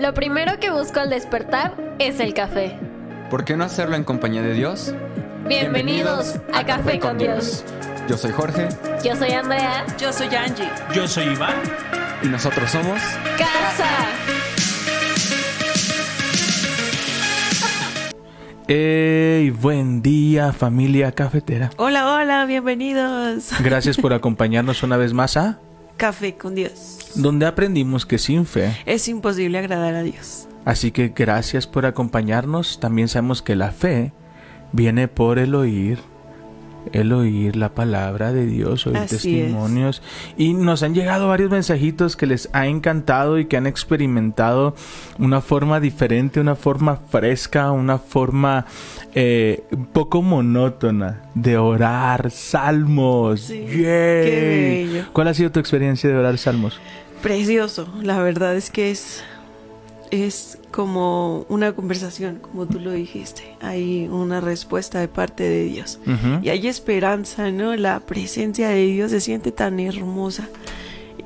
Lo primero que busco al despertar es el café. ¿Por qué no hacerlo en compañía de Dios? Bienvenidos, a, Café con Dios. Yo soy Jorge Yo soy Andrea. Yo soy Angie. Yo soy Iván. y nosotros somos... Casa. ¡Ey! Buen día, familia cafetera. Hola, hola, bienvenidos. Gracias por acompañarnos una vez más a Café con Dios. Donde aprendimos que sin fe. Es imposible agradar a Dios. Así que gracias por acompañarnos. También sabemos que la fe viene por el oír. El oír la palabra de Dios, oír Así testimonios. Y nos han llegado varios mensajitos que les ha encantado y que han experimentado una forma diferente, una forma fresca, una forma eh, un poco monótona de orar salmos. Sí, bello. ¿Cuál ha sido tu experiencia de orar salmos? Precioso. La verdad es que es, es como una conversación, como tú lo dijiste. Hay una respuesta de parte de Dios. Y hay esperanza, ¿no? La presencia de Dios se siente tan hermosa.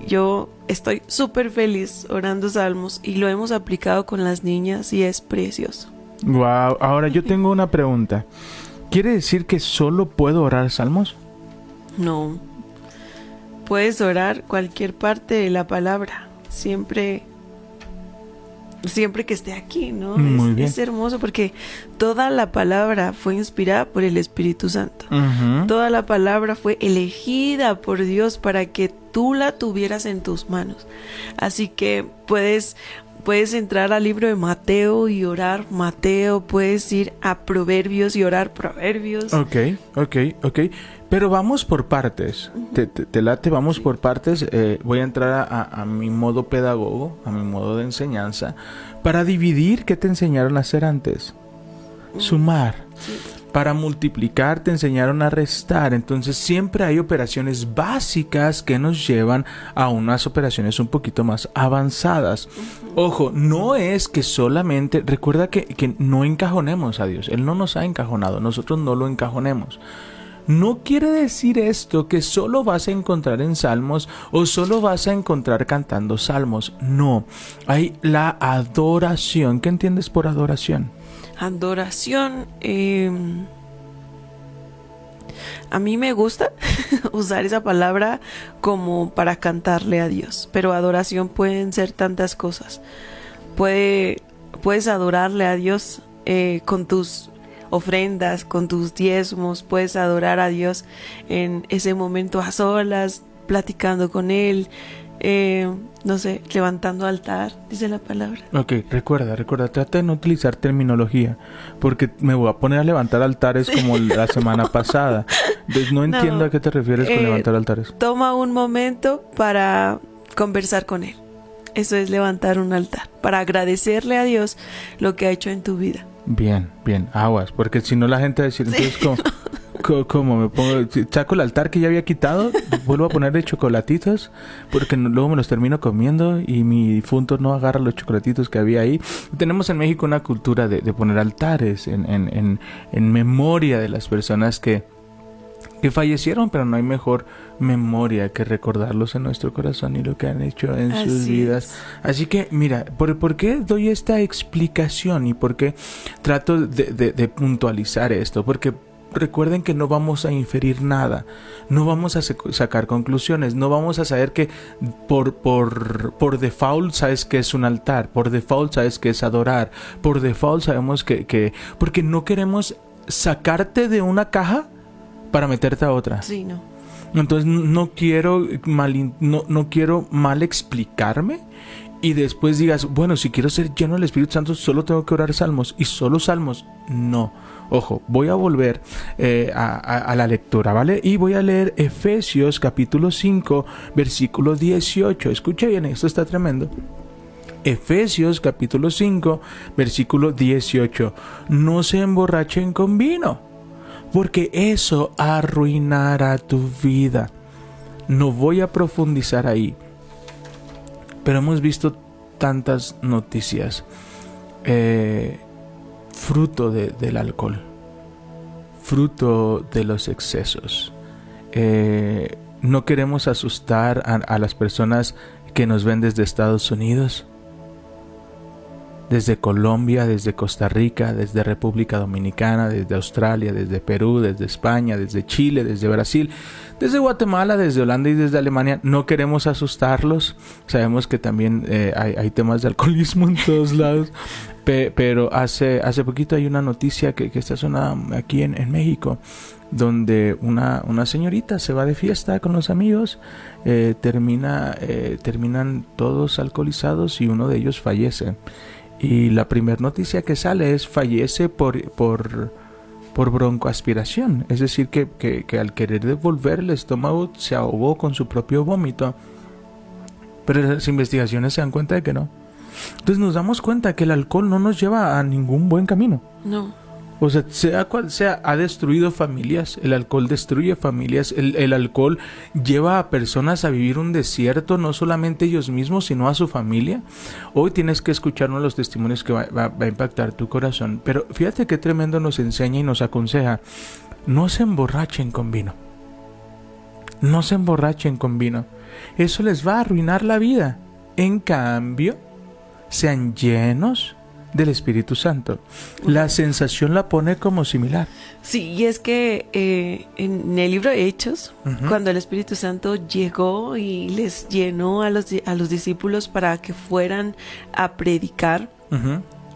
Yo estoy súper feliz orando salmos y lo hemos aplicado con las niñas y es precioso. Wow, ahora yo tengo una pregunta. ¿Quiere decir que solo puedo orar salmos? No. Puedes orar cualquier parte de la palabra. Siempre. Siempre que esté aquí, ¿no? Muy es, bien. es hermoso porque toda la palabra fue inspirada por el Espíritu Santo. Toda la palabra fue elegida por Dios para que tú la tuvieras en tus manos. Así que puedes puedes entrar al libro de Mateo y orar Mateo, puedes ir a Proverbios y orar Proverbios. Ok, ok, ok. Pero vamos por partes. Te, te- te late, vamos por partes. Eh, voy a entrar a, a- a mi modo pedagogo, a mi modo de enseñanza, para dividir qué te enseñaron a hacer antes. Sumar. Sí. Para multiplicar te enseñaron a restar. Entonces siempre hay operaciones básicas que nos llevan a unas operaciones un poquito más avanzadas. Ojo, no es que solamente, recuerda que, que no encajonemos a Dios. Él no nos ha encajonado, nosotros no lo encajonemos. No quiere decir esto que solo vas a encontrar en salmos o solo vas a encontrar cantando salmos. No, hay la adoración. ¿Qué entiendes por adoración? Adoración. eh, a mí me gusta usar esa palabra como para cantarle a Dios, pero adoración pueden ser tantas cosas. Puede, puedes adorarle a Dios eh, con tus ofrendas, con tus diezmos, puedes adorar a Dios en ese momento a solas, platicando con Él, eh, no sé, levantando altar, dice la palabra. Ok, recuerda, recuerda, trata de no utilizar terminología, porque me voy a poner a levantar altares como la semana pasada. Entonces no No, entiendo a qué te refieres con eh, levantar altares. toma un momento para conversar con Él. Eso es levantar un altar, para agradecerle a Dios lo que ha hecho en tu vida. Bien, bien, aguas, porque si no la gente va a decir, entonces, ¿cómo, co- cómo me pongo? Saco el altar que ya había quitado, vuelvo a ponerle chocolatitos, porque no- luego me los termino comiendo y mi difunto no agarra los chocolatitos que había ahí. Tenemos en México una cultura de, de poner altares en, en, en, en memoria de las personas que, que fallecieron, pero no hay mejor memoria que recordarlos en nuestro corazón y lo que han hecho en sus vidas. es. Así que, mira, ¿por, por qué doy esta explicación y por qué trato de, de- de puntualizar esto? Porque recuerden que no vamos a inferir nada, no vamos a sacar conclusiones, no vamos a saber que por, por, por default sabes que es un altar, por default sabes que es adorar, por default sabemos que, que porque no queremos sacarte de una caja para meterte a otra. Sí, no. Entonces no quiero mal, no, no quiero mal explicarme y después digas, bueno, si quiero ser lleno del Espíritu Santo, solo tengo que orar salmos y solo salmos. No. Ojo, voy a volver eh, a la lectura, ¿vale? Y voy a leer Efesios capítulo 5, versículo 18. Escucha bien, esto está tremendo. Efesios capítulo 5, versículo 18. No se emborrachen con vino, porque eso arruinará tu vida. No voy a profundizar ahí, pero hemos visto tantas noticias eh, fruto de- del alcohol, fruto de los excesos. Eh, no queremos asustar a las personas que nos ven desde Estados Unidos. Desde Colombia, desde Costa Rica, desde República Dominicana, desde Australia, desde Perú, desde España, desde Chile, desde Brasil, desde Guatemala, desde Holanda y desde Alemania. No queremos asustarlos. Sabemos que también eh, hay, temas de alcoholismo en todos lados. pero hace, hace poquito hay una noticia que, está sonando aquí en, en México donde una, una, señorita se va de fiesta con los amigos, eh, termina, eh, terminan todos alcoholizados y uno de ellos fallece. Y la primera noticia que sale es fallece por, por, por broncoaspiración. Es decir, que, que, al querer devolver el estómago se ahogó con su propio vómito. Pero las investigaciones se dan cuenta de que no. Entonces nos damos cuenta que el alcohol no nos lleva a ningún buen camino. No. O sea, sea cual sea, ha destruido familias. El alcohol destruye familias. El, alcohol lleva a personas a vivir un desierto, no solamente ellos mismos, sino a su familia. Hoy tienes que escuchar uno de los testimonios que va, va a impactar tu corazón. Pero fíjate qué tremendo nos enseña y nos aconseja. No se emborrachen con vino. No se emborrachen con vino. Eso les va a arruinar la vida. En cambio, sean llenos del Espíritu Santo. La sensación la pone como similar. Sí, y es que eh, en el libro de Hechos, cuando el Espíritu Santo llegó y les llenó a los, a los discípulos para que fueran a predicar,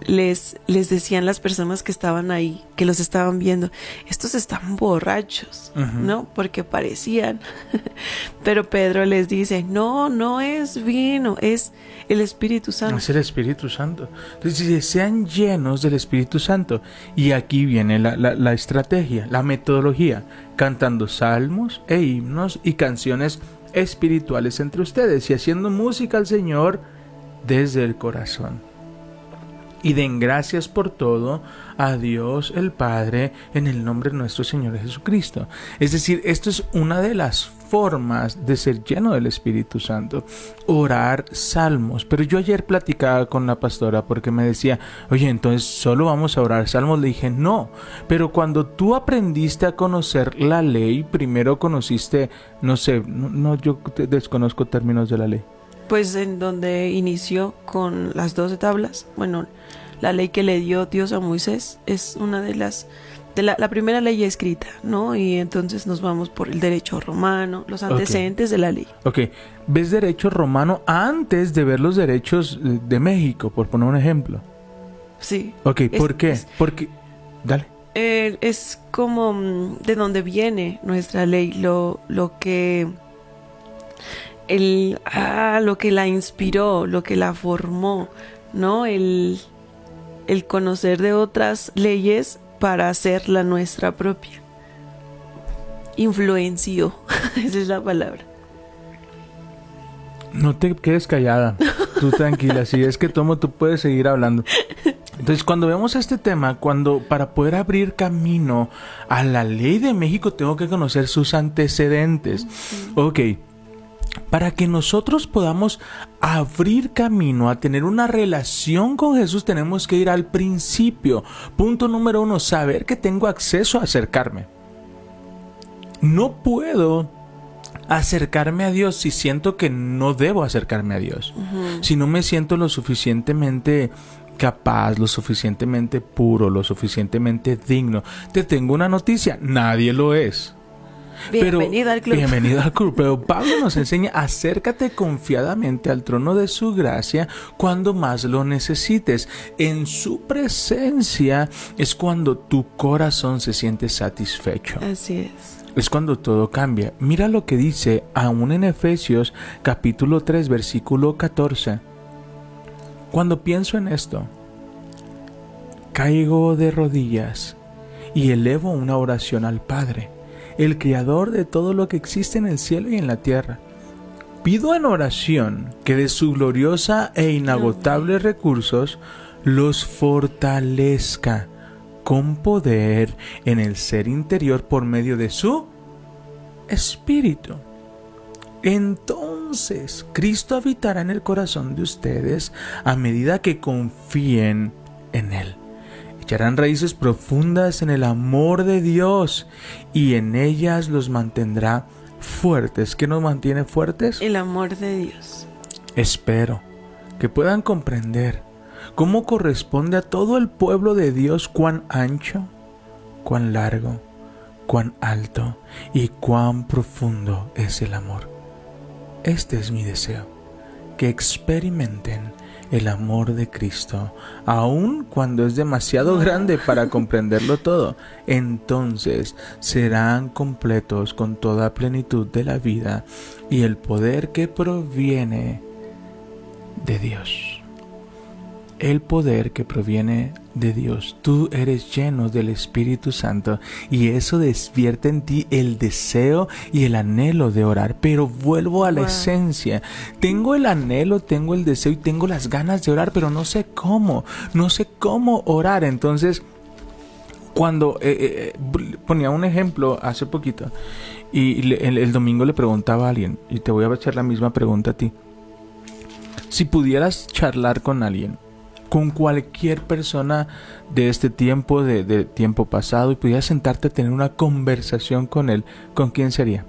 les, les decían las personas que estaban ahí, que los estaban viendo, estos están borrachos, ¿no? Porque parecían. Pero Pedro les dice, no, no es vino, es el Espíritu Santo. Es el Espíritu Santo. Entonces dice, sean llenos del Espíritu Santo. Y aquí viene la, la, la estrategia, la metodología, cantando salmos e himnos y canciones espirituales entre ustedes y haciendo música al Señor desde el corazón y den gracias por todo a Dios el Padre en el nombre de nuestro Señor Jesucristo. Es decir, esto es una de las formas de ser lleno del Espíritu Santo, orar salmos. Pero yo ayer platicaba con la pastora porque me decía, oye, entonces solo vamos a orar salmos. Le dije, no, pero cuando tú aprendiste a conocer la ley, primero conociste, no sé, no, yo desconozco términos de la ley pues en donde inició con las doce tablas. Bueno, la ley que le dio Dios a Moisés es una de las de la, primera ley escrita, ¿no? Y entonces nos vamos por el derecho romano, los antecedentes de la ley. Ok, ves derecho romano antes de ver los derechos de México, por poner un ejemplo. Sí. Ok, ¿por qué? Porque, dale. Eh, es como mm, de donde viene nuestra ley, lo, lo que el, ah, lo que la inspiró, lo que la formó, ¿no? El, el conocer de otras leyes para hacer la nuestra propia. Influenció, esa es la palabra. No te quedes callada, tú tranquila, si es que tomo, tú puedes seguir hablando. Entonces, cuando vemos este tema, cuando para poder abrir camino a la ley de México tengo que conocer sus antecedentes. Ok, para que nosotros podamos abrir camino a tener una relación con Jesús, tenemos que ir al principio. Punto número uno, saber que tengo acceso a acercarme. No puedo acercarme a Dios si siento que no debo acercarme a Dios. Si no me siento lo suficientemente capaz, lo suficientemente puro, lo suficientemente digno. Te tengo una noticia, nadie lo es. Bienvenido al club. Bienvenido al club. Pero Pablo nos enseña, acércate confiadamente al trono de su gracia cuando más lo necesites. En su presencia es cuando tu corazón se siente satisfecho. Así es. Es cuando todo cambia. Mira lo que dice aún en Efesios capítulo 3 versículo 14. Cuando pienso en esto, caigo de rodillas y elevo una oración al Padre el creador de todo lo que existe en el cielo y en la tierra. Pido en oración que de su gloriosa e inagotable recursos los fortalezca con poder en el ser interior por medio de su espíritu. Entonces Cristo habitará en el corazón de ustedes a medida que confíen en Él echarán raíces profundas en el amor de Dios y en ellas los mantendrá fuertes. ¿Qué nos mantiene fuertes? El amor de Dios. Espero que puedan comprender ¿Cómo corresponde a todo el pueblo de Dios cuán ancho, cuán largo, cuán alto y cuán profundo es el amor? Este es mi deseo, que experimenten el amor de Cristo, aun cuando es demasiado grande para comprenderlo todo, entonces serán completos con toda plenitud de la vida y el poder que proviene de Dios el poder que proviene de Dios. Tú eres lleno del Espíritu Santo y eso despierta en ti el deseo y el anhelo de orar. Pero vuelvo a la esencia. Tengo el anhelo, tengo el deseo y tengo las ganas de orar, pero no sé cómo. No sé cómo orar. Entonces, cuando eh, eh, ponía un ejemplo hace poquito y el domingo le preguntaba a alguien, y te voy a echar la misma pregunta a ti. Si pudieras charlar con alguien, con cualquier persona de este tiempo, de, tiempo pasado, y pudieras sentarte a tener una conversación con él, ¿con quién sería?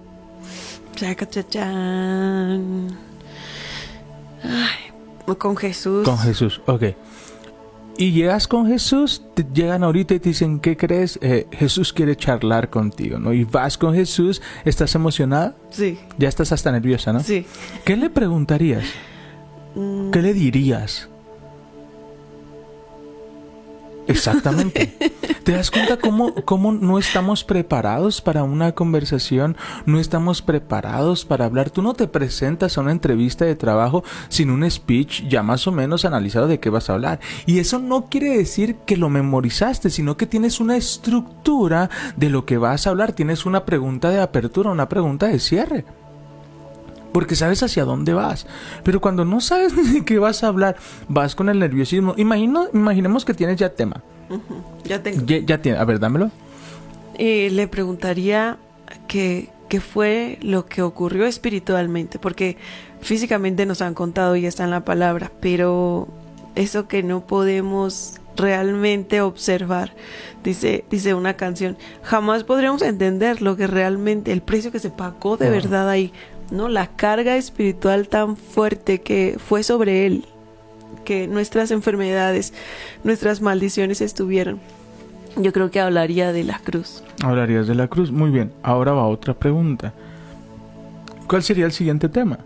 con Jesús. Con Jesús, ok. Y llegas con Jesús, te llegan ahorita y te dicen, ¿qué crees? Eh, Jesús quiere charlar contigo, ¿no? Y vas con Jesús, ¿estás emocionada? Sí. Ya estás hasta nerviosa, ¿no? Sí. ¿Qué le preguntarías? ¿Qué le dirías? Exactamente. ¿Te das cuenta cómo, cómo no estamos preparados para una conversación? No estamos preparados para hablar. Tú no te presentas a una entrevista de trabajo sin un speech ya más o menos analizado de qué vas a hablar. Y eso no quiere decir que lo memorizaste, sino que tienes una estructura de lo que vas a hablar. Tienes una pregunta de apertura, una pregunta de cierre porque sabes hacia dónde vas. Pero cuando no sabes de qué vas a hablar, vas con el nerviosismo. Imagino, imaginemos que tienes ya tema. Ya tengo. Ya, tiene. A ver, dámelo. Eh, le preguntaría qué fue lo que ocurrió espiritualmente, porque físicamente nos han contado y está en la palabra, pero eso que no podemos realmente observar. Dice, dice una canción, jamás podremos entender lo que realmente, el precio que se pagó de verdad ahí. ¿No? La carga espiritual tan fuerte que fue sobre él, que nuestras enfermedades, nuestras maldiciones estuvieron. Yo creo que hablaría de la cruz. Hablarías de la cruz. Muy bien. Ahora va otra pregunta. ¿Cuál sería el siguiente tema?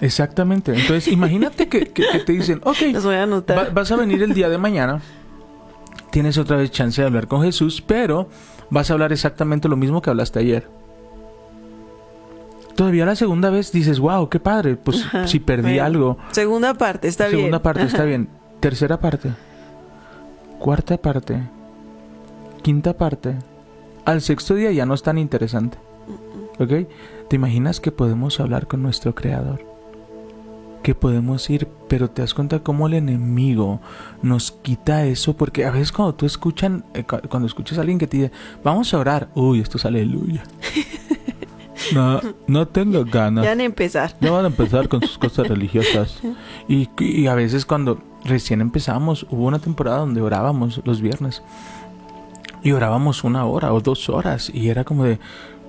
Exactamente. Entonces, imagínate que, te dicen, ok, voy a anotar. vas a venir el día de mañana, tienes otra vez chance de hablar con Jesús, pero vas a hablar exactamente lo mismo que hablaste ayer todavía la segunda vez dices, wow, qué padre, pues si perdí algo. Segunda parte, está bien. Segunda parte, está bien. Tercera parte. Cuarta parte. Quinta parte. Al sexto día ya no es tan interesante. ¿Ok? ¿Te imaginas que podemos hablar con nuestro creador? Que podemos ir, pero te das cuenta cómo el enemigo nos quita eso, porque a veces cuando tú escuchan, eh, cuando escuchas a alguien que te dice, vamos a orar, uy, esto es aleluya. No, no tengo ganas. Ya van a empezar. Ya van a empezar con sus cosas religiosas. Y, y a veces cuando recién empezamos, hubo una temporada donde orábamos los viernes. Y orábamos una hora o dos horas. Y era como de,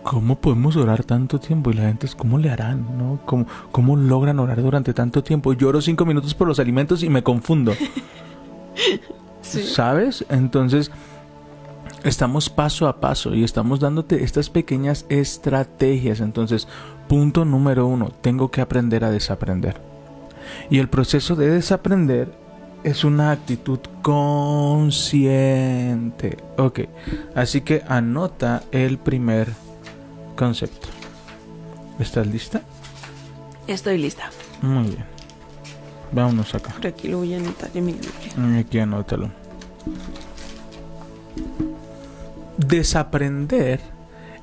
¿cómo podemos orar tanto tiempo? Y la gente es, ¿cómo le harán? ¿no? ¿Cómo, ¿Cómo logran orar durante tanto tiempo? Lloro cinco minutos por los alimentos y me confundo. ¿Sabes? Entonces estamos paso a paso y estamos dándote estas pequeñas estrategias. Entonces, punto número uno, tengo que aprender a desaprender. Y el proceso de desaprender es una actitud consciente. Ok, así que anota el primer concepto. ¿Estás lista? Estoy lista. Muy bien. Vámonos acá. aquí lo voy a anotar en mi Aquí anótalo desaprender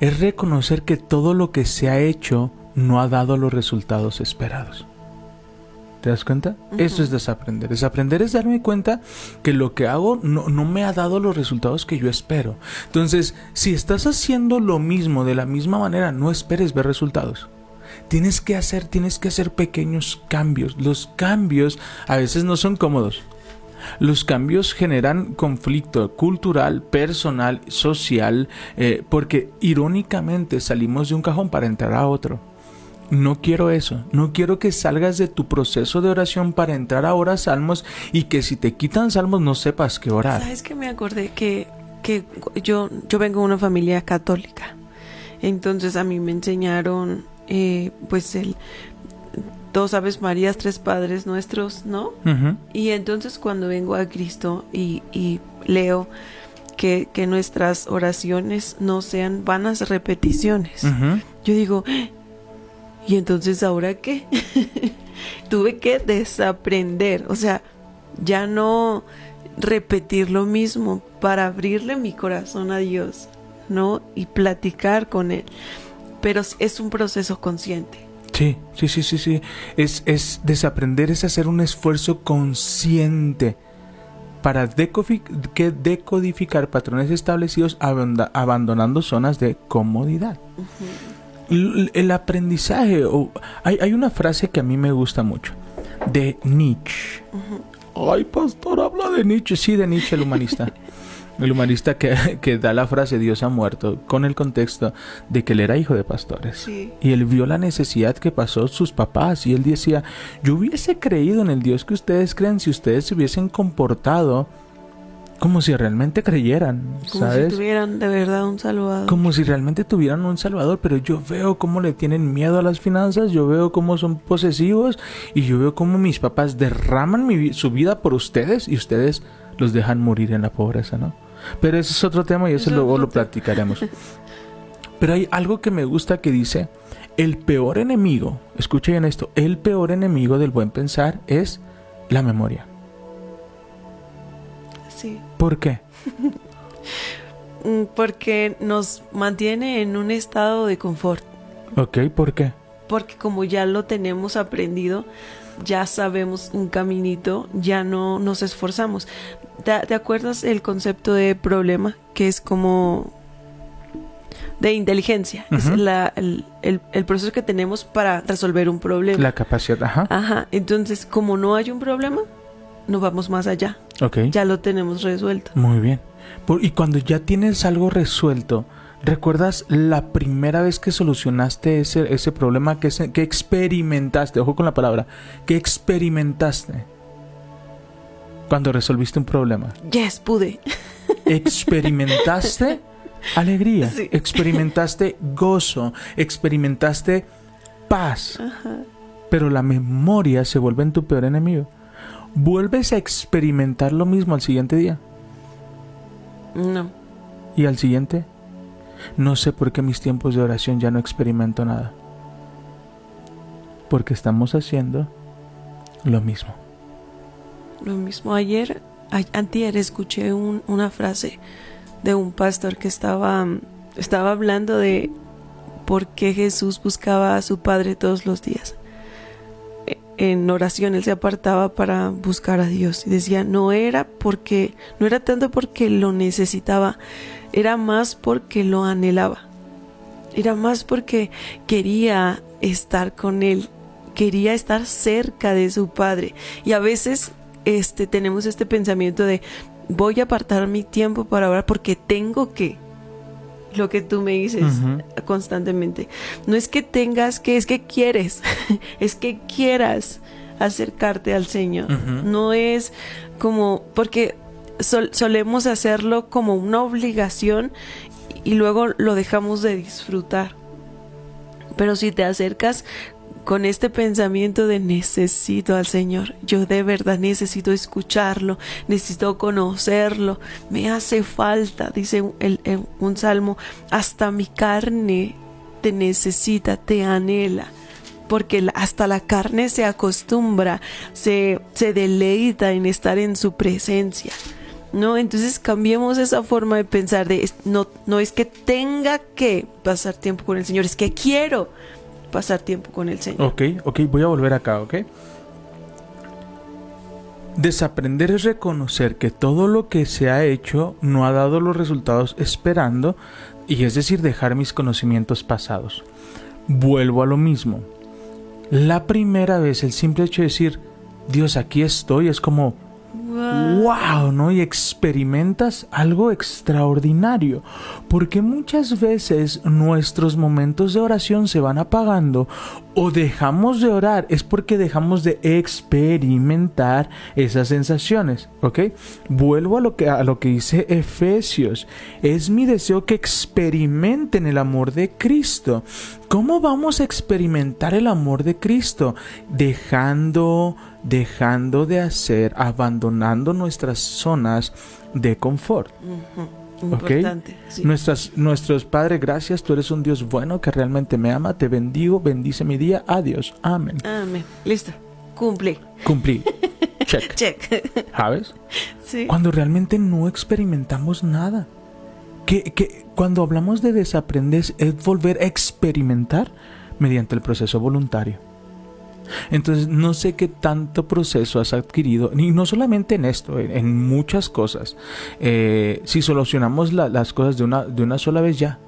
es reconocer que todo lo que se ha hecho no ha dado los resultados esperados. ¿Te das cuenta? Eso es desaprender. Desaprender es darme cuenta que lo que hago no, no, me ha dado los resultados que yo espero. Entonces, si estás haciendo lo mismo de la misma manera, no esperes ver resultados. Tienes que hacer, tienes que hacer pequeños cambios. Los cambios a veces no son cómodos. Los cambios generan conflicto cultural, personal, social, eh, porque irónicamente salimos de un cajón para entrar a otro. No quiero eso. No quiero que salgas de tu proceso de oración para entrar ahora a salmos y que si te quitan salmos no sepas qué orar. ¿Sabes que me acordé que, que yo, yo vengo de una familia católica? Entonces a mí me enseñaron eh, pues el dos Aves Marías, tres Padres Nuestros, ¿no? Y entonces cuando vengo a Cristo y, y leo que, que nuestras oraciones no sean vanas repeticiones, yo digo, ¿y entonces ahora qué? Tuve que desaprender, o sea, ya no repetir lo mismo para abrirle mi corazón a Dios, ¿no? Y platicar con Él. Pero es un proceso consciente. Sí, sí, sí, sí, sí. Es, es desaprender, es hacer un esfuerzo consciente para que decodificar patrones establecidos abandonando zonas de comodidad. El aprendizaje, o- hay, hay una frase que a mí me gusta mucho, de Nietzsche. Ay, pastor, habla de Nietzsche. Sí, de Nietzsche, el humanista. El humanista que, que da la frase Dios ha muerto con el contexto de que él era hijo de pastores. Sí. Y él vio la necesidad que pasó sus papás y él decía, yo hubiese creído en el Dios que ustedes creen si ustedes se hubiesen comportado como si realmente creyeran, Como ¿sabes? si tuvieran de verdad un salvador. Como si realmente tuvieran un salvador, pero yo veo cómo le tienen miedo a las finanzas, yo veo cómo son posesivos y yo veo cómo mis papás derraman mi su vida por ustedes y ustedes los dejan morir en la pobreza, ¿no? Pero ese es otro tema y eso Es luego lo platicaremos. Pero hay algo que me gusta que dice, el peor enemigo, escuchen bien esto, el peor enemigo del buen pensar es la memoria. Sí. ¿Por qué? Mm, Porque nos mantiene en un estado de confort. Ok, ¿por qué? Porque como ya lo tenemos aprendido, ya sabemos un caminito, ya no nos esforzamos. ¿Te, te acuerdas el concepto de problema? Que es como de inteligencia. Es la- el, el- el proceso que tenemos para resolver un problema. La capacidad, ajá. Ajá. Entonces, como no hay un problema, no vamos más allá. Ok. Ya lo tenemos resuelto. Muy bien. Por- y cuando ya tienes algo resuelto, ¿recuerdas la primera vez que solucionaste ese, ese problema que, se- que experimentaste? Ojo con la palabra. Que experimentaste. Cuando resolviste un problema. Yes, pude. Experimentaste alegría. Sí. Experimentaste gozo. Experimentaste paz. Pero la memoria se vuelve en tu peor enemigo. Vuelves a experimentar lo mismo al siguiente día. No. Y al siguiente, no sé por qué mis tiempos de oración ya no experimento nada. Porque estamos haciendo lo mismo. Lo mismo ayer, antier escuché un- una frase de un pastor que estaba, estaba hablando de por qué Jesús buscaba a su Padre todos los días. E- En oración él se apartaba para buscar a Dios y decía, no era porque, no era tanto porque lo necesitaba, era más porque lo anhelaba. Era más porque quería estar con él, quería estar cerca de su padre. Y a veces este tenemos este pensamiento de voy a apartar mi tiempo para orar porque tengo que lo que tú me dices constantemente. No es que tengas que, es que quieres, es que quieras acercarte al Señor. No es como, porque sol- solemos hacerlo como una obligación y luego lo dejamos de disfrutar. Pero si te acercas con este pensamiento de necesito al Señor, yo de verdad necesito escucharlo, necesito conocerlo, me hace falta, dice el- un salmo, hasta mi carne te necesita, te anhela. Porque hasta la carne se acostumbra, se, se deleita en estar en su presencia. ¿no? Entonces cambiemos esa forma de pensar de no, no es que tenga que pasar tiempo con el Señor, es que quiero pasar tiempo con el Señor. Ok, ok, voy a volver acá, ok. Desaprender es reconocer que todo lo que se ha hecho no ha dado los resultados esperando, y es decir, dejar mis conocimientos pasados. Vuelvo a lo mismo. La primera vez, el simple hecho de decir, Dios, aquí estoy, es como, wow, ¿no? Y experimentas algo extraordinario. Porque muchas veces nuestros momentos de oración se van apagando o dejamos de orar es porque dejamos de experimentar esas sensaciones, ¿ok? Vuelvo a lo que a lo que dice Efesios. Es mi deseo que experimenten el amor de Cristo. ¿Cómo vamos a experimentar el amor de Cristo? Dejando dejando de hacer, abandonando nuestras zonas de confort. Importante. sí. Nuestras, nuestros Padre, gracias, tú eres un Dios bueno que realmente me ama, te bendigo, bendice mi día, adiós, amén. Amén. Listo. Cumplí. Cumplí. Check. Check. ¿Sabes? sí. Cuando realmente no experimentamos nada. Que, que cuando hablamos de desaprender es volver a experimentar mediante el proceso voluntario. Entonces, no sé qué tanto proceso has adquirido, y no solamente en esto, en, en muchas cosas. Eh, si solucionamos la- las cosas de una, de una sola vez, ya.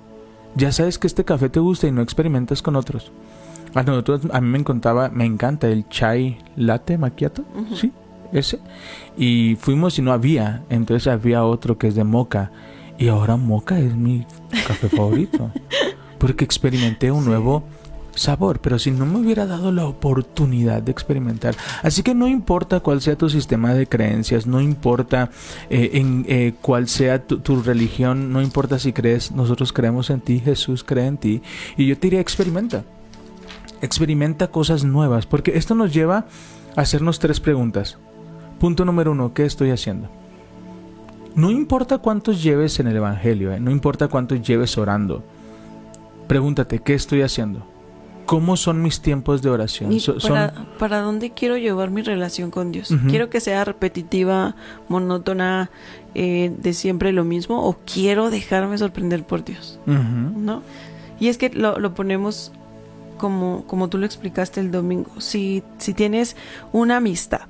Ya sabes que este café te gusta y no experimentas con otros. A nosotros, a mí me encantaba, me encanta el chai latte macchiato, sí, ese. Y fuimos y no había, entonces había otro que es de moca. Y ahora moca es mi café favorito. Porque experimenté un nuevo sabor, pero si no me hubiera dado la oportunidad de experimentar. Así que no importa cuál sea tu sistema de creencias, no importa eh, en eh, cuál sea tu, religión, no importa si crees, nosotros creemos en ti, Jesús cree en ti, y yo te diría experimenta, experimenta cosas nuevas, porque esto nos lleva a hacernos tres preguntas. Punto número uno, ¿qué estoy haciendo? No importa cuántos lleves en el Evangelio, ¿eh? no importa cuántos lleves orando. Pregúntate, ¿qué estoy haciendo? ¿Cómo son mis tiempos de oración? ¿Y So- son- para, para dónde quiero llevar mi relación con Dios? ¿Quiero que sea repetitiva, monótona, eh, de siempre lo mismo? ¿O quiero dejarme sorprender por Dios? ¿No? Y es que lo, lo ponemos como, como tú lo explicaste el domingo. Si, si tienes una amistad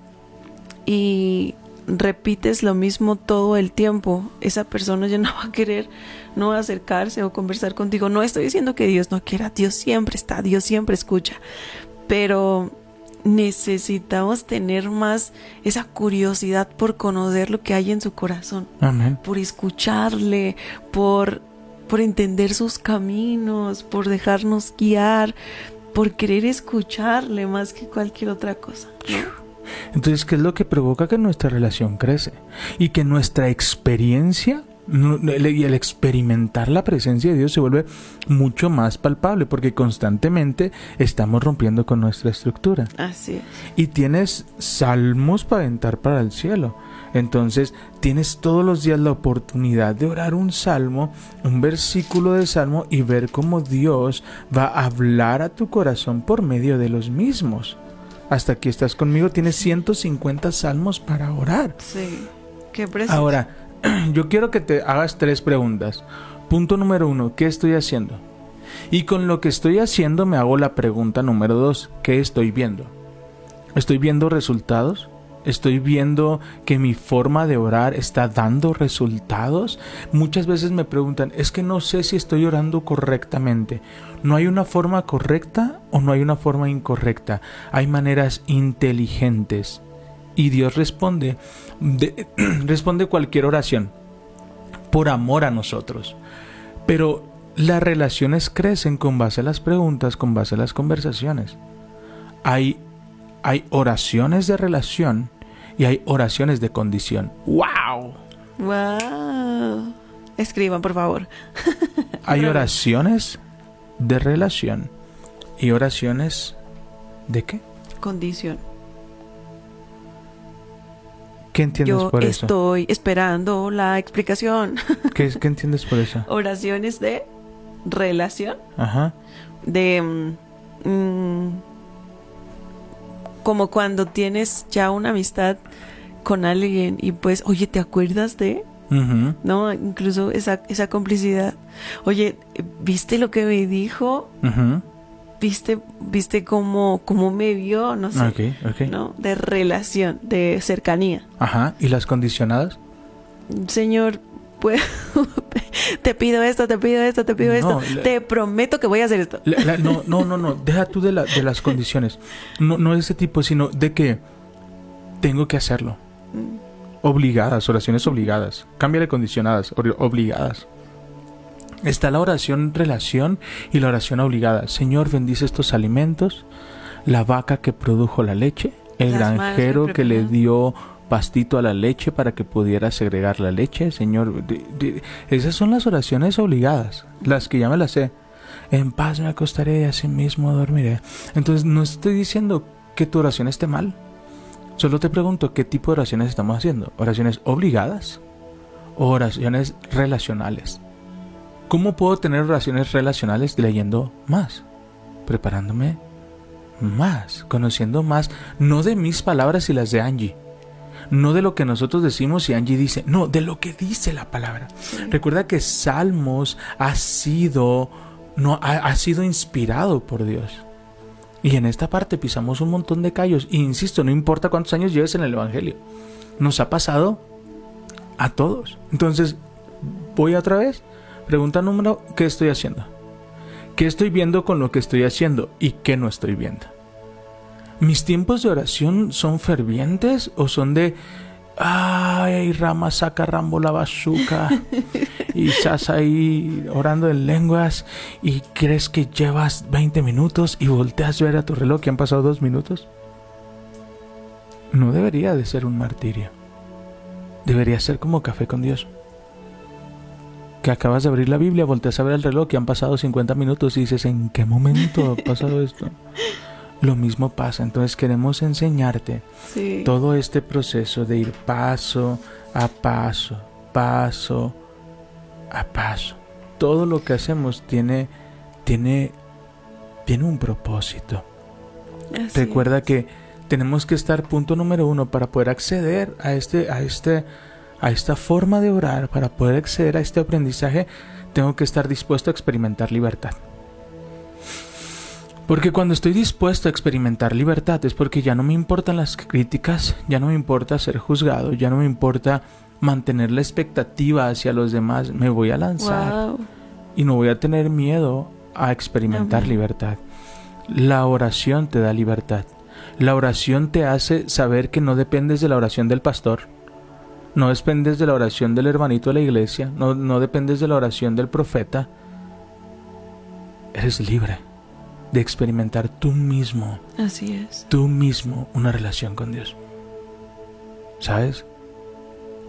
y repites lo mismo todo el tiempo, esa persona ya no va a querer no acercarse o conversar contigo. No estoy diciendo que Dios no quiera, Dios siempre está, Dios siempre escucha, pero necesitamos tener más esa curiosidad por conocer lo que hay en su corazón Amén. por escucharle, por, por entender sus caminos, por dejarnos guiar, por querer escucharle más que cualquier otra cosa. ¿no? Entonces, ¿qué es lo que provoca que nuestra relación crece? Y que nuestra experiencia y el experimentar la presencia de Dios se vuelve mucho más palpable porque constantemente estamos rompiendo con nuestra estructura. Así es. Y tienes salmos para aventar para el cielo. Entonces tienes todos los días la oportunidad de orar un salmo, un versículo de salmo y ver cómo Dios va a hablar a tu corazón por medio de los mismos. Hasta aquí estás conmigo, tienes 150 salmos para orar. Sí. Qué precioso. Ahora, yo quiero que te hagas tres preguntas. Punto número uno, ¿qué estoy haciendo? Y con lo que estoy haciendo me hago la pregunta número dos, ¿qué estoy viendo? ¿Estoy viendo resultados? ¿Estoy viendo que mi forma de orar está dando resultados? Muchas veces me preguntan, es que no sé si estoy orando correctamente. ¿No hay una forma correcta o no hay una forma incorrecta? Hay maneras inteligentes. Y Dios responde, de- responde cualquier oración por amor a nosotros. Pero las relaciones crecen con base a las preguntas, con base a las conversaciones. Hay, hay oraciones de relación y hay oraciones de condición. ¡Wow! Wow. Escriban, por favor. Hay oraciones de relación y oraciones de qué? Condición. ¿Qué entiendes Yo por eso? estoy esperando la explicación. ¿Qué, qué entiendes por eso? Oraciones de relación. Ajá. de mm, mm, como cuando tienes ya una amistad con alguien y pues, oye, ¿te acuerdas de? No, incluso esa, esa complicidad. Oye, ¿viste lo que me dijo? ¿Viste, viste cómo, cómo me vio? No sé. Ok, ok. ¿No? De relación, de cercanía. Ajá. ¿Y las condicionadas? Señor, pues te pido esto, te pido esto, te pido No, esto. la- Te prometo que voy a hacer esto. La- la- no, no, no, no. Deja tú de, de las condiciones. No, no de ese tipo, sino de que tengo que hacerlo. obligadas, oraciones obligadas. Cámbiale condicionadas, obligadas. Está la oración relación y la oración obligada. Señor, bendice estos alimentos, la vaca que produjo la leche, el Las granjero que le dio pastito a la leche para que pudiera segregar la leche. Señor, esas son las oraciones obligadas, las que ya me las sé. En paz me acostaré y así mismo dormiré. Entonces no estoy diciendo que tu oración esté mal. Solo te pregunto qué tipo de oraciones estamos haciendo. ¿Oraciones obligadas o oraciones relacionales? ¿Cómo puedo tener oraciones relacionales leyendo más? Preparándome más, conociendo más, no de mis palabras y las de Angie. No de lo que nosotros decimos y Angie dice, no, de lo que dice la palabra. Recuerda que Salmos ha sido, no, ha, ha sido inspirado por Dios. Y en esta parte pisamos un montón de callos. Y insisto, no importa cuántos años lleves en el Evangelio. Nos ha pasado a todos. Entonces, voy otra vez. Pregunta número, ¿qué estoy haciendo? ¿Qué estoy viendo con lo que estoy haciendo y qué no estoy viendo? ¿Mis tiempos de oración son fervientes o son de ay, rama saca rambo la bazuca y estás ahí orando en lenguas y crees que llevas 20 minutos y volteas a ver a tu reloj que han pasado dos minutos? No debería de ser un martirio. Debería ser como café con Dios. Que acabas de abrir la Biblia, volteas a ver el reloj que han pasado 50 minutos y dices, ¿en qué momento ha pasado esto? Lo mismo pasa, entonces queremos enseñarte Sí. todo este proceso de ir paso a paso, paso a paso. Todo lo que hacemos tiene, tiene, tiene un propósito. Así Recuerda es. que tenemos que estar punto número uno para poder acceder a este, a este, a esta forma de orar, para poder acceder a este aprendizaje, tengo que estar dispuesto a experimentar libertad. Porque cuando estoy dispuesto a experimentar libertad es porque ya no me importan las críticas, ya no me importa ser juzgado, ya no me importa mantener la expectativa hacia los demás, me voy a lanzar Wow. y no voy a tener miedo a experimentar Amén. libertad. La oración te da libertad. La oración te hace saber que no dependes de la oración del pastor, no dependes de la oración del hermanito de la iglesia, no, no dependes de la oración del profeta. Eres libre de experimentar tú mismo, Así es. tú mismo una relación con Dios. ¿Sabes?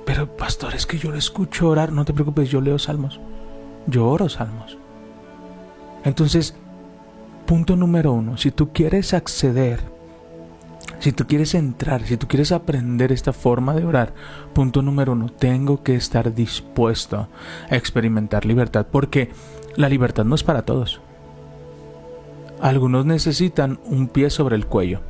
Pero pastor, es que yo lo escucho orar, no te preocupes, yo leo salmos. Yo oro salmos. Entonces, punto número uno, si tú quieres acceder, si tú quieres entrar, si tú quieres aprender esta forma de orar, punto número uno, tengo que estar dispuesto a experimentar libertad, porque la libertad no es para todos. Algunos necesitan un pie sobre el cuello.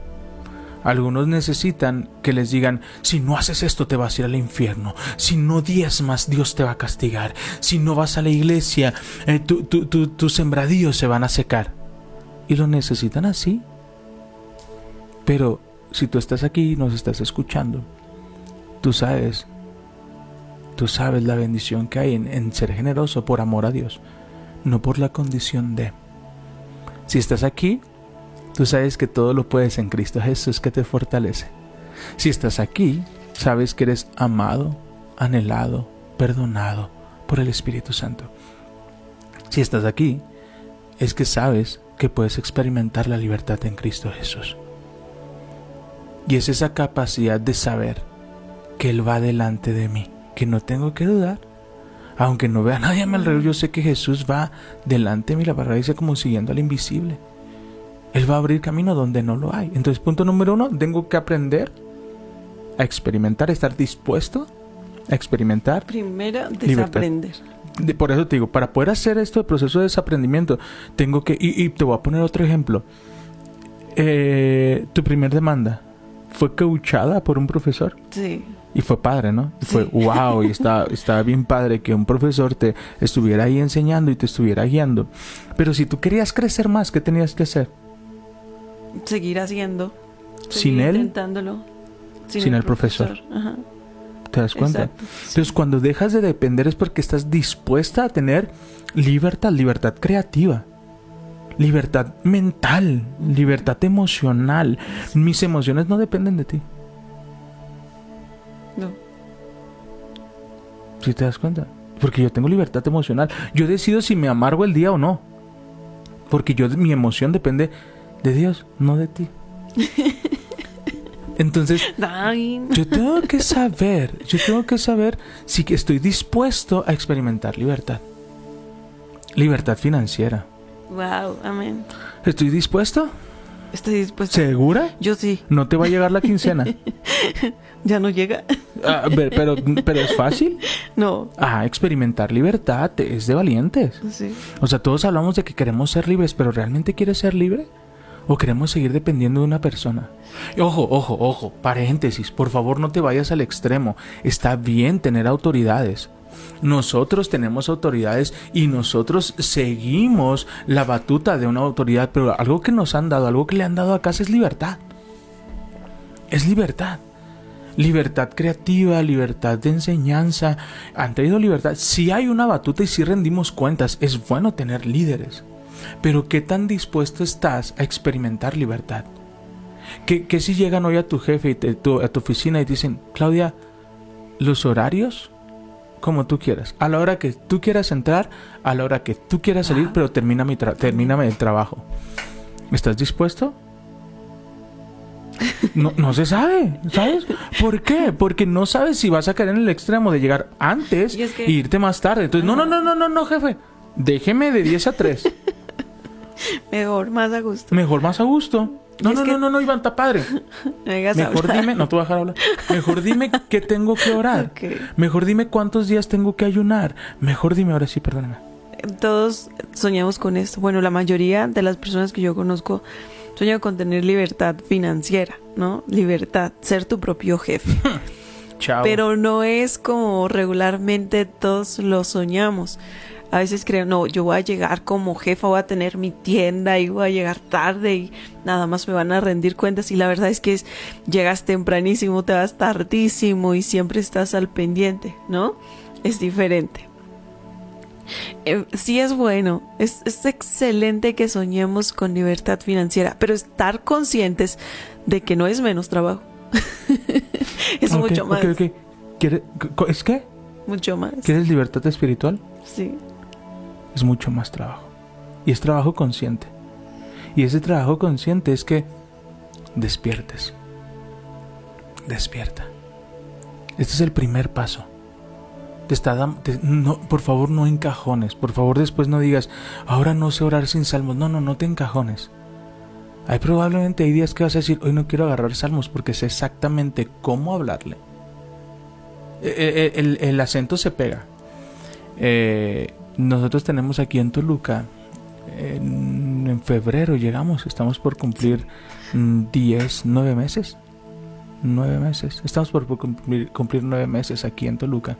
Algunos necesitan que les digan, si no haces esto te vas a ir al infierno, si no diezmas Dios te va a castigar, si no vas a la iglesia eh, tu- tu- tu- tus sembradíos se van a secar. Y lo necesitan así. Pero si tú estás aquí y nos estás escuchando, tú sabes, tú sabes la bendición que hay en ser generoso por amor a Dios, no por la condición de. Si estás aquí, tú sabes que todo lo puedes en Cristo Jesús que te fortalece. Si estás aquí, sabes que eres amado, anhelado, perdonado por el Espíritu Santo. Si estás aquí, es que sabes que puedes experimentar la libertad en Cristo Jesús. Y es esa capacidad de saber que Él va delante de mí, que no tengo que dudar. Aunque no vea a nadie a mi alrededor, yo sé que Jesús va delante de mí, la palabra dice como siguiendo al invisible. Él va a abrir camino donde no lo hay. Entonces, punto número uno, tengo que aprender a experimentar, estar dispuesto a experimentar. Primero, desaprender. De- por eso te digo, para poder hacer esto de proceso de desaprendimiento, tengo que... Y, y te voy a poner otro ejemplo. Eh, tu primer demanda fue cauchada por un profesor. Sí. Y fue padre, ¿no? Y fue Sí. wow, y estaba, estaba bien padre que un profesor te estuviera ahí enseñando y te estuviera guiando. Pero si tú querías crecer más, ¿qué tenías que hacer? Seguir haciendo. Sin él, Intentándolo. sin el profesor. Ajá. ¿te das cuenta? Exacto. Entonces, cuando dejas de depender es porque estás dispuesta a tener libertad, libertad creativa, libertad mental, libertad emocional. Mis emociones no dependen de ti. No. ¿Sí te das cuenta? Porque yo tengo libertad emocional. Yo decido si me amargo el día o no. Porque yo mi emoción depende de Dios, no de ti. Entonces, yo tengo que saber, yo tengo que saber si estoy dispuesto a experimentar libertad. Libertad financiera. wow, amén. ¿Estoy dispuesto? Estoy dispuesta. ¿Segura? Yo sí, No te va a llegar la quincena. ya no llega. Ah, pero, pero es fácil. No, Ah, experimentar libertad es de valientes. sí. O sea, todos hablamos de que queremos ser libres, pero ¿realmente quieres ser libre? ¿O queremos seguir dependiendo de una persona? Y Ojo, ojo, ojo, paréntesis, por favor no te vayas al extremo. Está bien tener autoridades. Nosotros tenemos autoridades y nosotros seguimos la batuta de una autoridad, pero algo que nos han dado, algo que le han dado a casa es libertad. Es libertad. Libertad creativa, libertad de enseñanza. Han traído libertad. Si hay una batuta y si rendimos cuentas, es bueno tener líderes. Pero ¿qué tan dispuesto estás a experimentar libertad? ¿Qué, qué si llegan hoy a tu jefe y te- tu- a tu oficina y te dicen, Claudia, los horarios, como tú quieras, a la hora que tú quieras entrar, a la hora que tú quieras salir, pero termina mi termíname el trabajo. ¿Estás dispuesto? No, no se sabe, ¿sabes? ¿Por qué? Porque no sabes si vas a caer en el extremo de llegar antes Y es que- e irte más tarde. Entonces, no, no, no, no, no, no, jefe. Déjeme de 10 a 3. Mejor, más a gusto. Mejor más a gusto. No, no, que- no, no, no, Iván, está padre. Me Mejor hablar. dime, no te voy a dejar hablar. Mejor dime qué tengo que orar. Mejor dime cuántos días tengo que ayunar. Mejor dime, ahora sí, perdóname. Todos soñamos con esto. Bueno, la mayoría de las personas que yo conozco sueñan con tener libertad financiera, ¿no? Libertad, ser tu propio jefe. Chao. Pero no es como regularmente todos lo soñamos. A veces creo, no, yo voy a llegar como jefa, voy a tener mi tienda y voy a llegar tarde y nada más me van a rendir cuentas. Y la verdad es que es, llegas tempranísimo, te vas tardísimo y siempre estás al pendiente, ¿no? Es diferente. Eh, sí es bueno, es, es excelente que soñemos con libertad financiera, pero estar conscientes de que no es menos trabajo. es mucho más. ok. ¿Quiere- co- ¿Es qué? Mucho más. ¿Quieres libertad espiritual? Sí. Es mucho más trabajo. Y es trabajo consciente. Y ese trabajo consciente es que despiertes. Despierta. Este es el primer paso. Te está te- no, por favor, no encajones. Por favor, después no digas, ahora no sé orar sin salmos. No, no, no te encajones. Hay probablemente hay días que vas a decir, hoy no quiero agarrar salmos porque sé exactamente cómo hablarle. Eh, eh, El, el acento se pega. Eh, nosotros tenemos aquí en Toluca, en, febrero llegamos, estamos por cumplir mm, 10, 9 meses. 9 meses. Estamos por cumplir, cumplir 9 meses aquí en Toluca.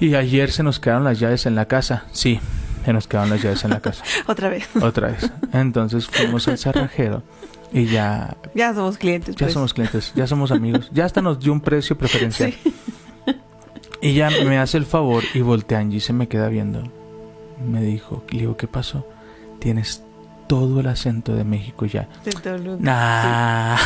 Y ayer se nos quedaron las llaves en la casa. Sí, se nos quedaron las llaves en la casa. Otra vez. Otra vez. Entonces fuimos al cerrajero y ya, Ya somos clientes. ya pues. somos clientes, ya somos amigos. Ya hasta nos dio un precio preferencial. Y ya me hace el favor y voltea Angie y se me queda viendo. Me dijo, le digo, ¿qué pasó? Tienes todo el acento de México ya. De. Nah.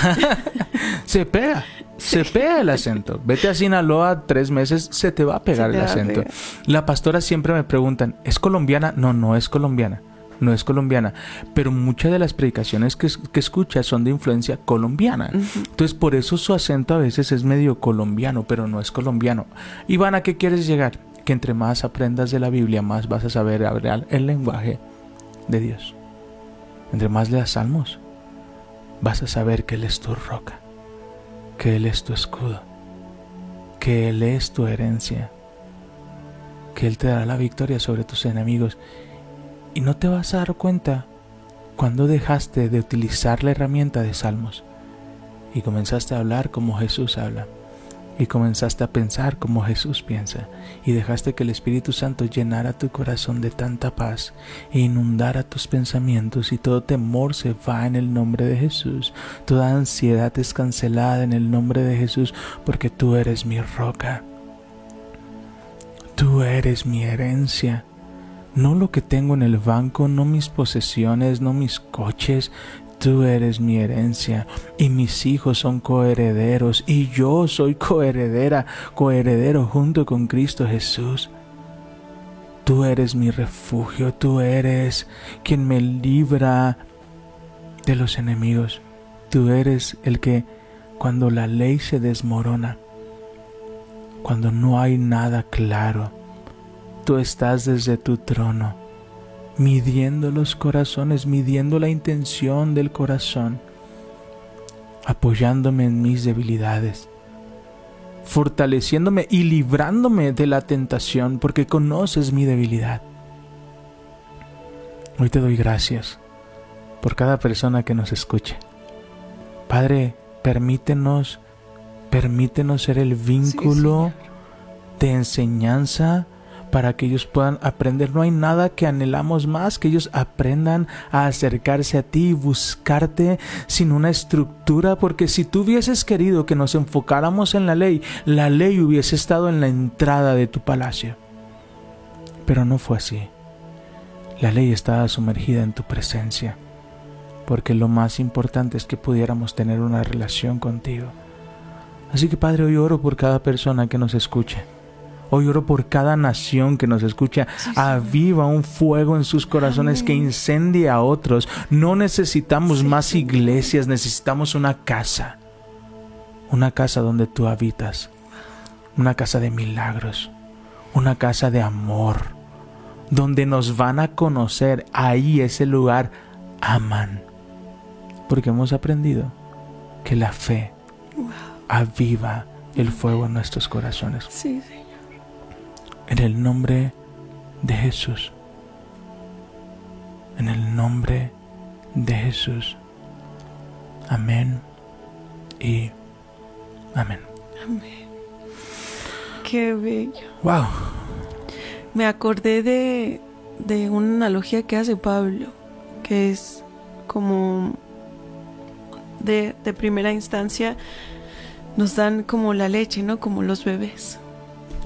se pega. Se pega el acento. Vete a Sinaloa tres meses, se te va a pegar el acento. pegar. La pastora siempre me preguntan, ¿es colombiana? No, no es colombiana. No es colombiana. Pero muchas de las predicaciones que, que escucha son de influencia colombiana. Entonces, por eso su acento a veces es medio colombiano, pero no es colombiano. Iván, ¿a qué quieres llegar? Que entre más aprendas de la Biblia, más vas a saber hablar el lenguaje de Dios. Entre más leas salmos, vas a saber que Él es tu roca, que Él es tu escudo, que Él es tu herencia, que Él te dará la victoria sobre tus enemigos. Y no te vas a dar cuenta cuando dejaste de utilizar la herramienta de salmos y comenzaste a hablar como Jesús habla. Y comenzaste a pensar como Jesús piensa, y dejaste que el Espíritu Santo llenara tu corazón de tanta paz e inundara tus pensamientos, y todo temor se va en el nombre de Jesús, toda ansiedad es cancelada en el nombre de Jesús, porque tú eres mi roca, tú eres mi herencia. No lo que tengo en el banco, no mis posesiones, no mis coches. Tú eres mi herencia y mis hijos son coherederos y yo soy coheredera, coheredero junto con Cristo Jesús. Tú eres mi refugio, tú eres quien me libra de los enemigos. Tú eres el que cuando la ley se desmorona, cuando no hay nada claro, tú estás desde tu trono midiendo los corazones, midiendo la intención del corazón, apoyándome en mis debilidades, fortaleciéndome y librándome de la tentación, porque conoces mi debilidad. Hoy te doy gracias por cada persona que nos escuche. Padre, permítenos, permítenos ser el vínculo de enseñanza, para que ellos puedan aprender. No hay nada que anhelamos más que ellos aprendan a acercarse a ti y buscarte sin una estructura, porque si tú hubieses querido que nos enfocáramos en la ley, la ley hubiese estado en la entrada de tu palacio. Pero no fue así. La ley estaba sumergida en tu presencia, porque lo más importante es que pudiéramos tener una relación contigo. Así que Padre, hoy oro por cada persona que nos escuche Hoy oro por cada nación que nos escucha. Aviva un fuego en sus corazones que incendie a otros. No necesitamos más iglesias, necesitamos una casa. Una casa donde tú habitas. Una casa de milagros. Una casa de amor. Donde nos van a conocer. Ahí ese lugar aman. Porque hemos aprendido que la fe aviva el fuego en nuestros corazones. Sí, sí. En el nombre de Jesús. En el nombre de Jesús. Amén y amén. Amén. Qué bello. Wow. Me acordé de, de una analogía que hace Pablo, que es como de, de primera instancia nos dan como la leche, ¿no? Como los bebés.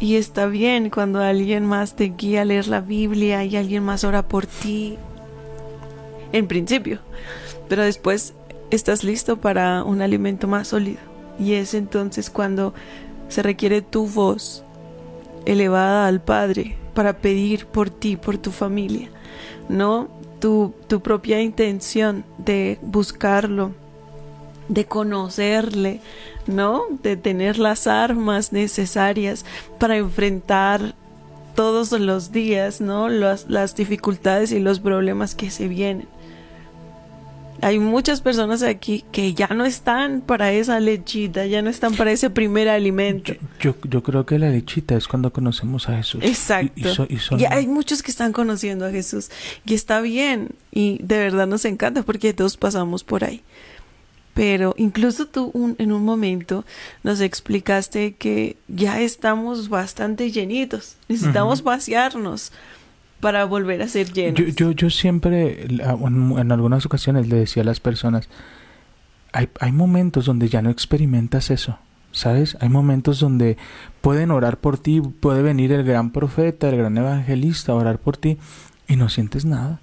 Y está bien cuando alguien más te guía a leer la Biblia y alguien más ora por ti. En principio. Pero después estás listo para un alimento más sólido. Y es entonces cuando se requiere tu voz elevada al Padre para pedir por ti, por tu familia. No tu, tu propia intención de buscarlo, de conocerle, ¿no? De tener las armas necesarias para enfrentar todos los días, ¿no? Las, las dificultades y los problemas que se vienen. Hay muchas personas aquí que ya no están para esa lechita, ya no están para ese primer alimento. Yo, yo, creo que la lechita es cuando conocemos a Jesús. Exacto. Y, hay muchos que están conociendo a Jesús y está bien y de verdad nos encanta porque todos pasamos por ahí pero incluso tú en un momento nos explicaste que ya estamos bastante llenitos, necesitamos vaciarnos para volver a ser llenos. Yo, yo, yo siempre, en, algunas ocasiones le decía a las personas, hay, hay momentos donde ya no experimentas eso. ¿Sabes? Hay momentos donde pueden orar por ti, puede venir el gran profeta, el gran evangelista a orar por ti y no sientes nada.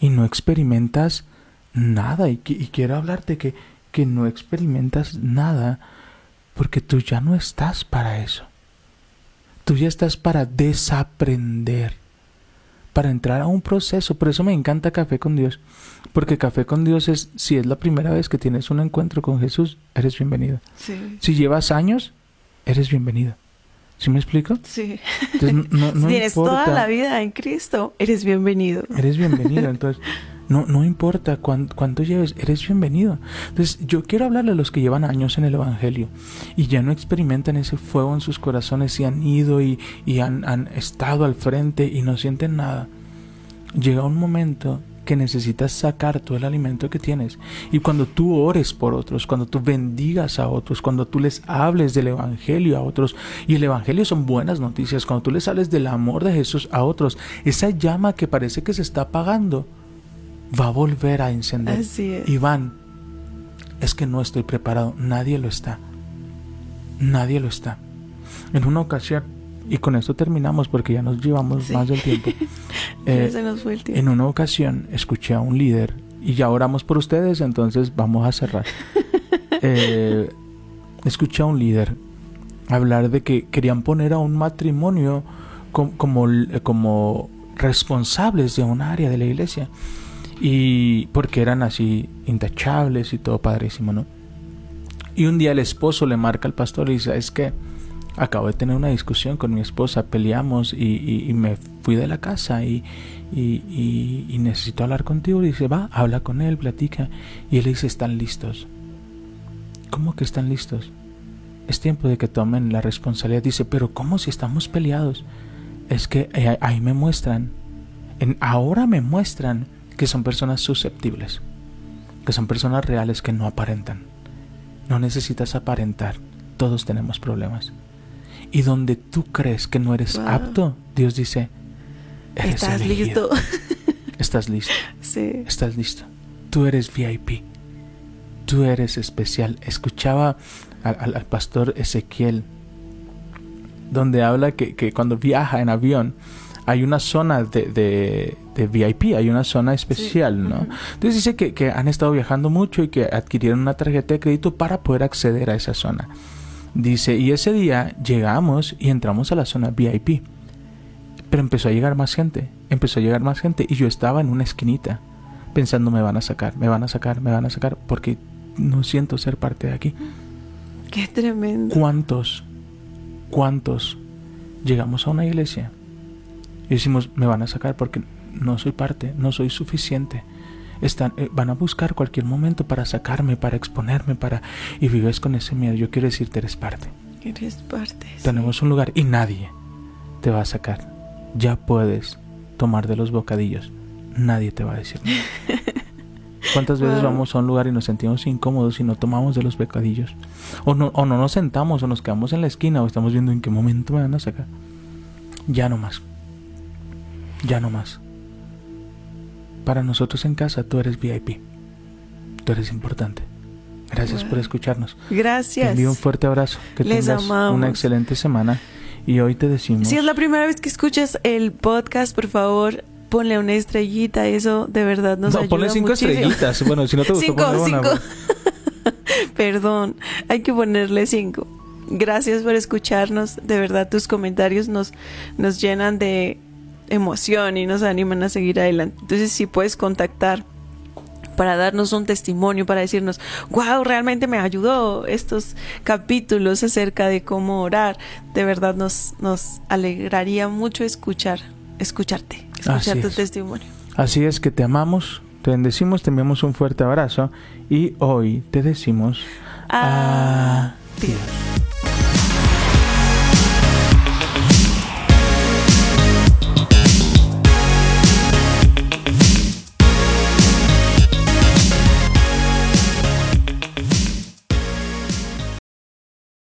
Y no experimentas nada. Y, y quiero hablarte que que no experimentas nada porque tú ya no estás para eso. Tú ya estás para desaprender, para entrar a un proceso. Por eso me encanta Café con Dios, porque Café con Dios es, si es la primera vez que tienes un encuentro con Jesús, eres bienvenido. Si llevas años, eres bienvenido. ¿Sí me explico? Sí. no, si tienes toda la vida en Cristo, eres bienvenido. Eres bienvenido. Entonces, no, no importa cuánto, lleves, eres bienvenido. Entonces, yo quiero hablarle a los que llevan años en el Evangelio y ya no experimentan ese fuego en sus corazones y han ido y, han, han estado al frente y no sienten nada. Llega un momento que necesitas sacar todo el alimento que tienes. Y cuando tú ores por otros, cuando tú bendigas a otros, cuando tú les hables del Evangelio a otros, y el Evangelio son buenas noticias, cuando tú les hables del amor de Jesús a otros, esa llama que parece que se está apagando, va a volver a encender. Iván, es que no estoy preparado, nadie lo está. Nadie lo está. En una ocasión, y con esto terminamos porque ya nos llevamos más del tiempo. Eh, se nos fue el tiempo. En una ocasión escuché a un líder y ya oramos por ustedes, entonces vamos a cerrar. Eh, escuché a un líder hablar de que querían poner a un matrimonio com- como, como responsables de un área de la iglesia. Y porque eran así intachables y todo padrísimo, ¿no? Y un día el esposo le marca al pastor y dice, es que acabo de tener una discusión con mi esposa, peleamos y, me fui de la casa y, y- necesito hablar contigo. Y dice, va, habla con él, platica. Y él dice, están listos. ¿Cómo que están listos? Es tiempo de que tomen la responsabilidad. Dice, pero ¿cómo si estamos peleados? Es que eh, ahí me muestran, en, ahora me muestran que son personas susceptibles, que son personas reales que no aparentan. No necesitas aparentar, todos tenemos problemas. Y donde tú crees que no eres Wow. apto, Dios dice, eres Estás elegido. listo. Estás listo. sí. Estás listo. Tú eres VIP. Tú eres especial. Escuchaba al, al- al pastor Ezequiel, donde habla que, que cuando viaja en avión hay una zona de, de- de VIP, hay una zona especial, ¿no? Entonces dice que, que han estado viajando mucho y que adquirieron una tarjeta de crédito para poder acceder a esa zona. Dice, y ese día llegamos y entramos a la zona VIP. Pero empezó a llegar más gente, empezó a llegar más gente y yo estaba en una esquinita pensando me van a sacar, me van a sacar, me van a sacar porque no siento ser parte de aquí. Qué tremendo. ¿Cuántos, cuántos llegamos a una iglesia y decimos me van a sacar porque no soy parte, no soy suficiente? Están, eh, van a buscar cualquier momento para sacarme, para exponerme, para y vives con ese miedo. Yo quiero decirte eres parte. Eres parte. sí. Tenemos un lugar y nadie te va a sacar. Ya puedes tomar de los bocadillos. Nadie te va a decir nada. ¿Cuántas veces Wow. vamos a un lugar y nos sentimos incómodos y no tomamos de los bocadillos? O no, o no nos sentamos o nos quedamos en la esquina o estamos viendo en qué momento me van a sacar. Ya no más. Ya no más. Para nosotros en casa tú eres VIP. Tú eres importante. Gracias por escucharnos. Te Gracias. envío un fuerte abrazo. Que Les tengas amamos. una excelente semana. Y hoy te decimos. Si es la primera vez que escuchas el podcast, por favor, ponle una estrellita. Eso de verdad nos no, ayuda ponle cinco muchísimo. estrellitas. Bueno, si no te gustó, Cinco, ponle una. cinco. Perdón, hay que ponerle cinco. Gracias por escucharnos. De verdad, tus comentarios nos, nos llenan de emoción y nos animan a seguir adelante. Entonces, si puedes contactar para darnos un testimonio, para decirnos, wow, realmente me ayudó estos capítulos acerca de cómo orar. De verdad nos, nos alegraría mucho escuchar, escucharte, escuchar Así tu es. testimonio. Así es que te amamos, te bendecimos, te enviamos un fuerte abrazo. Y hoy te decimos. Ah, Adiós.